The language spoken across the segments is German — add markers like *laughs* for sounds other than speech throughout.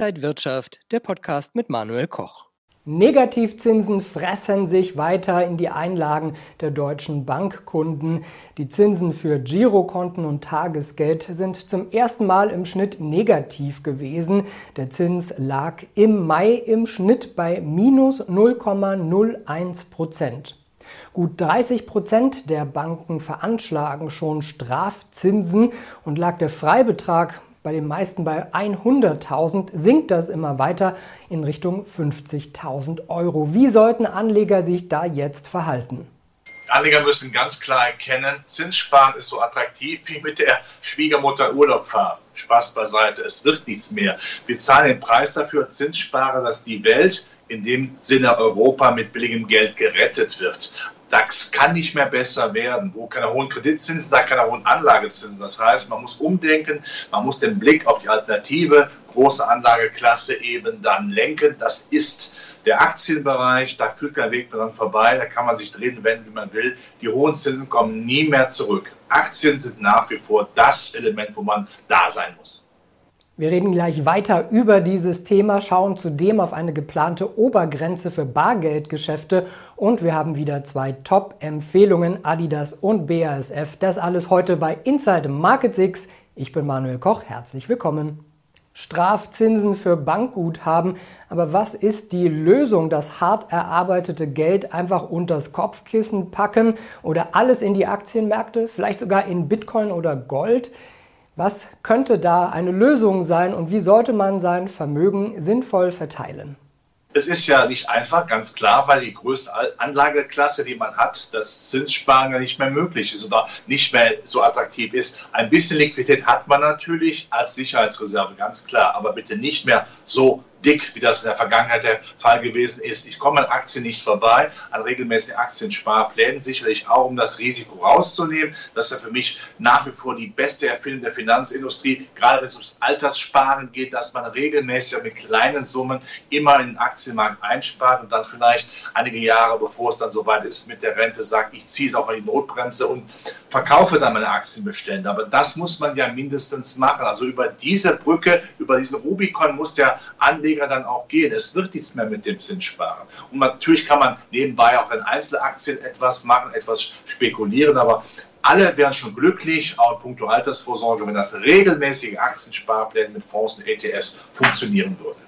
Inside Wirtschaft, der Podcast mit Manuel Koch. Negativzinsen fressen sich weiter in die Einlagen der deutschen Bankkunden. Die Zinsen für Girokonten und Tagesgeld sind zum ersten Mal im Schnitt negativ gewesen. Der Zins lag im Mai im Schnitt bei minus 0,01 Prozent. Gut 30 Prozent der Banken veranschlagen schon Strafzinsen und lag der Freibetrag bei den meisten bei 100.000, sinkt das immer weiter in Richtung 50.000 Euro. Wie sollten Anleger sich da jetzt verhalten? Anleger müssen ganz klar erkennen, Zinssparen ist so attraktiv wie mit der Schwiegermutter Urlaub fahren. Spaß beiseite, es wird nichts mehr. Wir zahlen den Preis dafür, Zinssparer, dass die Welt, in dem Sinne Europa, mit billigem Geld gerettet wird. Das kann nicht mehr besser werden. Wo keine hohen Kreditzinsen, da keine hohen Anlagezinsen. Das heißt, man muss umdenken, man muss den Blick auf die Alternative, große Anlageklasse eben dann lenken. Das ist der Aktienbereich, da führt kein Weg daran vorbei, da kann man sich drehen, wenden, wie man will. Die hohen Zinsen kommen nie mehr zurück. Aktien sind nach wie vor das Element, wo man da sein muss. Wir reden gleich weiter über dieses Thema, schauen zudem auf eine geplante Obergrenze für Bargeldgeschäfte und wir haben wieder zwei Top-Empfehlungen, Adidas und BASF. Das alles heute bei Inside Market 6. Ich bin Manuel Koch, herzlich willkommen. Strafzinsen für Bankguthaben. Aber was ist die Lösung? Das hart erarbeitete Geld einfach unters Kopfkissen packen oder alles in die Aktienmärkte, vielleicht sogar in Bitcoin oder Gold? Was könnte da eine Lösung sein und wie sollte man sein Vermögen sinnvoll verteilen? Es ist ja nicht einfach, ganz klar, weil die größte Anlageklasse, die man hat, das Zinssparen ja nicht mehr möglich ist oder nicht mehr so attraktiv ist. Ein bisschen Liquidität hat man natürlich als Sicherheitsreserve, ganz klar, aber bitte nicht mehr so dick, wie das in der Vergangenheit der Fall gewesen ist. Ich komme an Aktien nicht vorbei, an regelmäßigen Aktiensparplänen, sicherlich auch, um das Risiko rauszunehmen. Das ist ja für mich nach wie vor die beste Erfindung der Finanzindustrie, gerade wenn es ums Alterssparen geht, dass man regelmäßig mit kleinen Summen immer in den Aktienmarkt einspart und dann vielleicht einige Jahre, bevor es dann soweit ist, mit der Rente sagt, ich ziehe es auch mal die Notbremse und verkaufe dann meine Aktienbestände. Aber das muss man ja mindestens machen. Also über diese Brücke, über diesen Rubikon muss der Anleger Anleger dann auch gehen. Es wird nichts mehr mit dem Zinssparen. Und natürlich kann man nebenbei auch in Einzelaktien etwas machen, etwas spekulieren, aber alle wären schon glücklich, auch in puncto Altersvorsorge, wenn das regelmäßige Aktiensparpläne mit Fonds und ETFs funktionieren würde.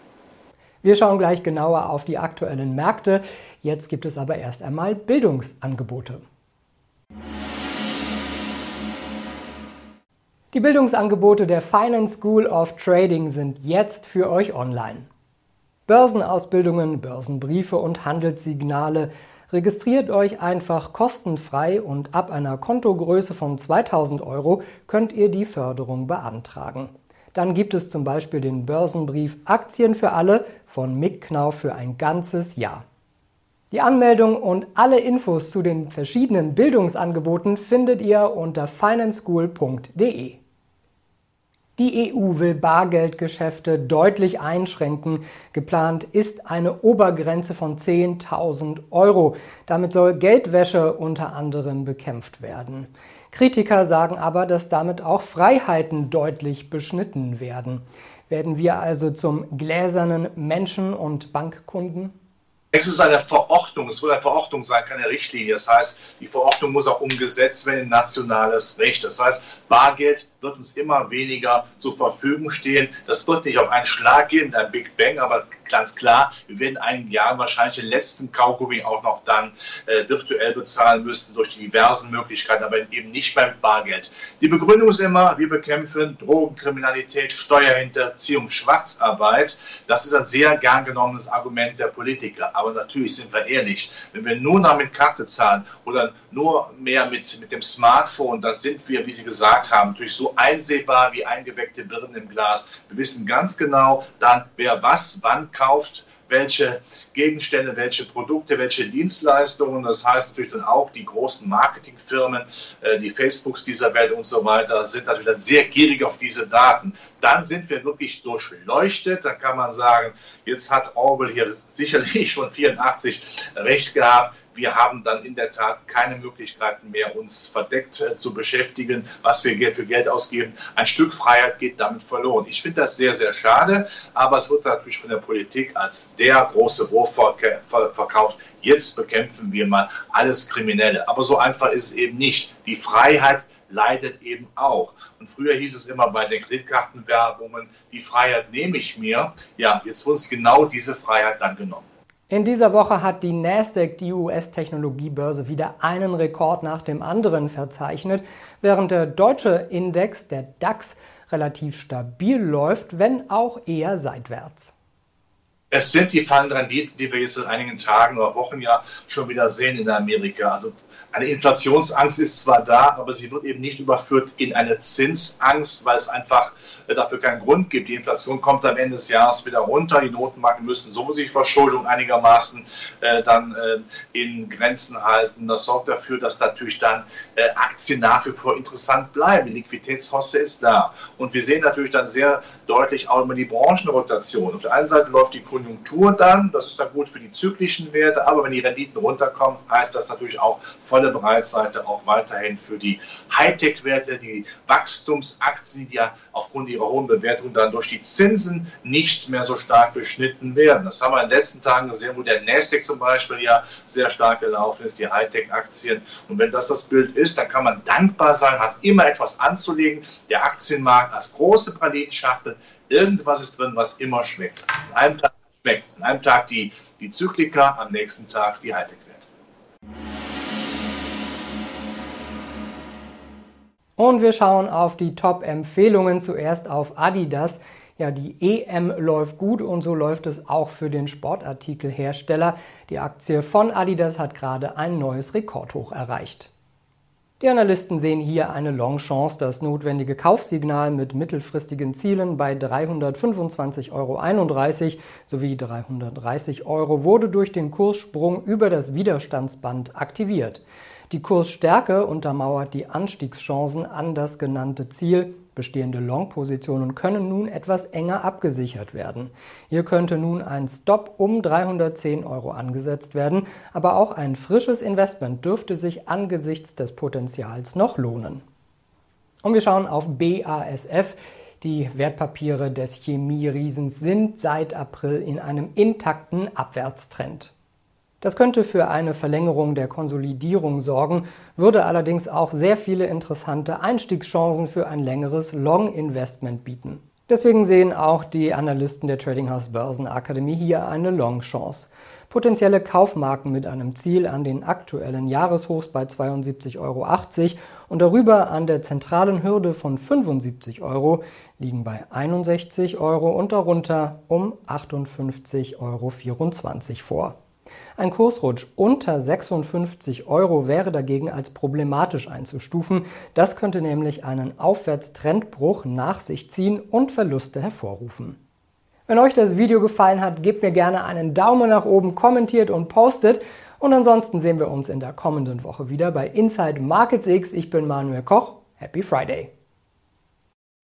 Wir schauen gleich genauer auf die aktuellen Märkte. Jetzt gibt es aber erst einmal Bildungsangebote. Die Bildungsangebote der Finance School of Trading sind jetzt für euch online. Börsenausbildungen, Börsenbriefe und Handelssignale. Registriert euch einfach kostenfrei und ab einer Kontogröße von 2000 Euro könnt ihr die Förderung beantragen. Dann gibt es zum Beispiel den Börsenbrief Aktien für alle von Mick Knauf für ein ganzes Jahr. Die Anmeldung und alle Infos zu den verschiedenen Bildungsangeboten findet ihr unter financeschool.de. Die EU will Bargeldgeschäfte deutlich einschränken. Geplant ist eine Obergrenze von 10.000 Euro. Damit soll Geldwäsche unter anderem bekämpft werden. Kritiker sagen aber, dass damit auch Freiheiten deutlich beschnitten werden. Werden wir also zum gläsernen Menschen und Bankkunden? Es ist eine Verordnung, es soll eine Verordnung sein, keine Richtlinie. Das heißt, die Verordnung muss auch umgesetzt werden in nationales Recht. Das heißt, Bargeld wird uns immer weniger zur Verfügung stehen. Das wird nicht auf einen Schlag gehen, ein Big Bang, aber ganz klar, wir werden in einigen Jahren wahrscheinlich den letzten Kaugummi auch noch dann äh, virtuell bezahlen müssen durch die diversen Möglichkeiten, aber eben nicht mit Bargeld. Die Begründung ist immer, wir bekämpfen Drogenkriminalität, Steuerhinterziehung, Schwarzarbeit. Das ist ein sehr gern genommenes Argument der Politiker. Aber natürlich sind wir ehrlich, wenn wir nur noch mit Karte zahlen oder nur mehr mit, mit dem Smartphone, dann sind wir, wie Sie gesagt haben, durch so einsehbar wie eingeweckte Birnen im Glas. Wir wissen ganz genau dann, wer was wann kauft welche Gegenstände, welche Produkte, welche Dienstleistungen. Das heißt natürlich dann auch, die großen Marketingfirmen, äh, die Facebooks dieser Welt und so weiter, sind natürlich dann sehr gierig auf diese Daten. Dann sind wir wirklich durchleuchtet. Dann kann man sagen, jetzt hat Orwell hier sicherlich *laughs* von 84 recht gehabt. Wir haben dann in der Tat keine Möglichkeiten mehr, uns verdeckt äh, zu beschäftigen, was wir für Geld ausgeben. Ein Stück Freiheit geht damit verloren. Ich finde das sehr, sehr schade, aber es wird natürlich von der Politik als der große Wurf verkauft. Jetzt bekämpfen wir mal alles Kriminelle. Aber so einfach ist es eben nicht. Die Freiheit leidet eben auch. Und früher hieß es immer bei den Kreditkartenwerbungen, die Freiheit nehme ich mir. Ja, jetzt wird uns genau diese Freiheit dann genommen. In dieser Woche hat die Nasdaq, die US-Technologiebörse, wieder einen Rekord nach dem anderen verzeichnet, während der deutsche Index, der DAX, relativ stabil läuft, wenn auch eher seitwärts. Es sind die fallenden Renditen, die wir jetzt in einigen Tagen oder Wochen ja schon wieder sehen in Amerika. Also eine Inflationsangst ist zwar da, aber sie wird eben nicht überführt in eine Zinsangst, weil es einfach äh, dafür keinen Grund gibt. Die Inflation kommt am Ende des Jahres wieder runter. Die Notenbanken müssen sowieso die Verschuldung einigermaßen äh, dann äh, in Grenzen halten. Das sorgt dafür, dass natürlich dann äh, Aktien nach wie vor interessant bleiben. Die Liquiditätshosse ist da. Und wir sehen natürlich dann sehr deutlich auch immer die Branchenrotation. Auf der einen Seite läuft die Konjunktur dann, das ist dann gut für die zyklischen Werte, aber wenn die Renditen runterkommen, heißt das natürlich auch volle Breitseite auch weiterhin für die Hightech-Werte, die Wachstumsaktien, die ja aufgrund ihrer hohen Bewertung dann durch die Zinsen nicht mehr so stark beschnitten werden. Das haben wir in den letzten Tagen gesehen, wo der Nasdaq zum Beispiel ja sehr stark gelaufen ist, die Hightech-Aktien. Und wenn das das Bild ist, dann kann man dankbar sein, hat immer etwas anzulegen. Der Aktienmarkt als große Pralinschachtel Irgendwas ist drin, was immer schmeckt. An einem Tag schmeckt. An einem Tag die, die Zyklika, am nächsten Tag die Hightech-Werte. Und wir schauen auf die Top-Empfehlungen. Zuerst auf Adidas. Ja, die EM läuft gut und so läuft es auch für den Sportartikelhersteller. Die Aktie von Adidas hat gerade ein neues Rekordhoch erreicht. Die Analysten sehen hier eine Long-Chance. Das notwendige Kaufsignal mit mittelfristigen Zielen bei 325,31 Euro sowie 330 Euro wurde durch den Kurssprung über das Widerstandsband aktiviert. Die Kursstärke untermauert die Anstiegschancen an das genannte Ziel. Bestehende Long-Positionen können nun etwas enger abgesichert werden. Hier könnte nun ein Stop um 310 Euro angesetzt werden, aber auch ein frisches Investment dürfte sich angesichts des Potenzials noch lohnen. Und wir schauen auf BASF. Die Wertpapiere des Chemieriesens sind seit April in einem intakten Abwärtstrend. Das könnte für eine Verlängerung der Konsolidierung sorgen, würde allerdings auch sehr viele interessante Einstiegschancen für ein längeres Long-Investment bieten. Deswegen sehen auch die Analysten der Trading House Börsenakademie hier eine Long-Chance. Potenzielle Kaufmarken mit einem Ziel an den aktuellen Jahreshochs bei 72,80 Euro und darüber an der zentralen Hürde von 75 Euro liegen bei 61 Euro und darunter um 58,24 Euro vor. Ein Kursrutsch unter 56 Euro wäre dagegen als problematisch einzustufen. Das könnte nämlich einen Aufwärtstrendbruch nach sich ziehen und Verluste hervorrufen. Wenn euch das Video gefallen hat, gebt mir gerne einen Daumen nach oben, kommentiert und postet. Und ansonsten sehen wir uns in der kommenden Woche wieder bei Inside Markets X. Ich bin Manuel Koch. Happy Friday!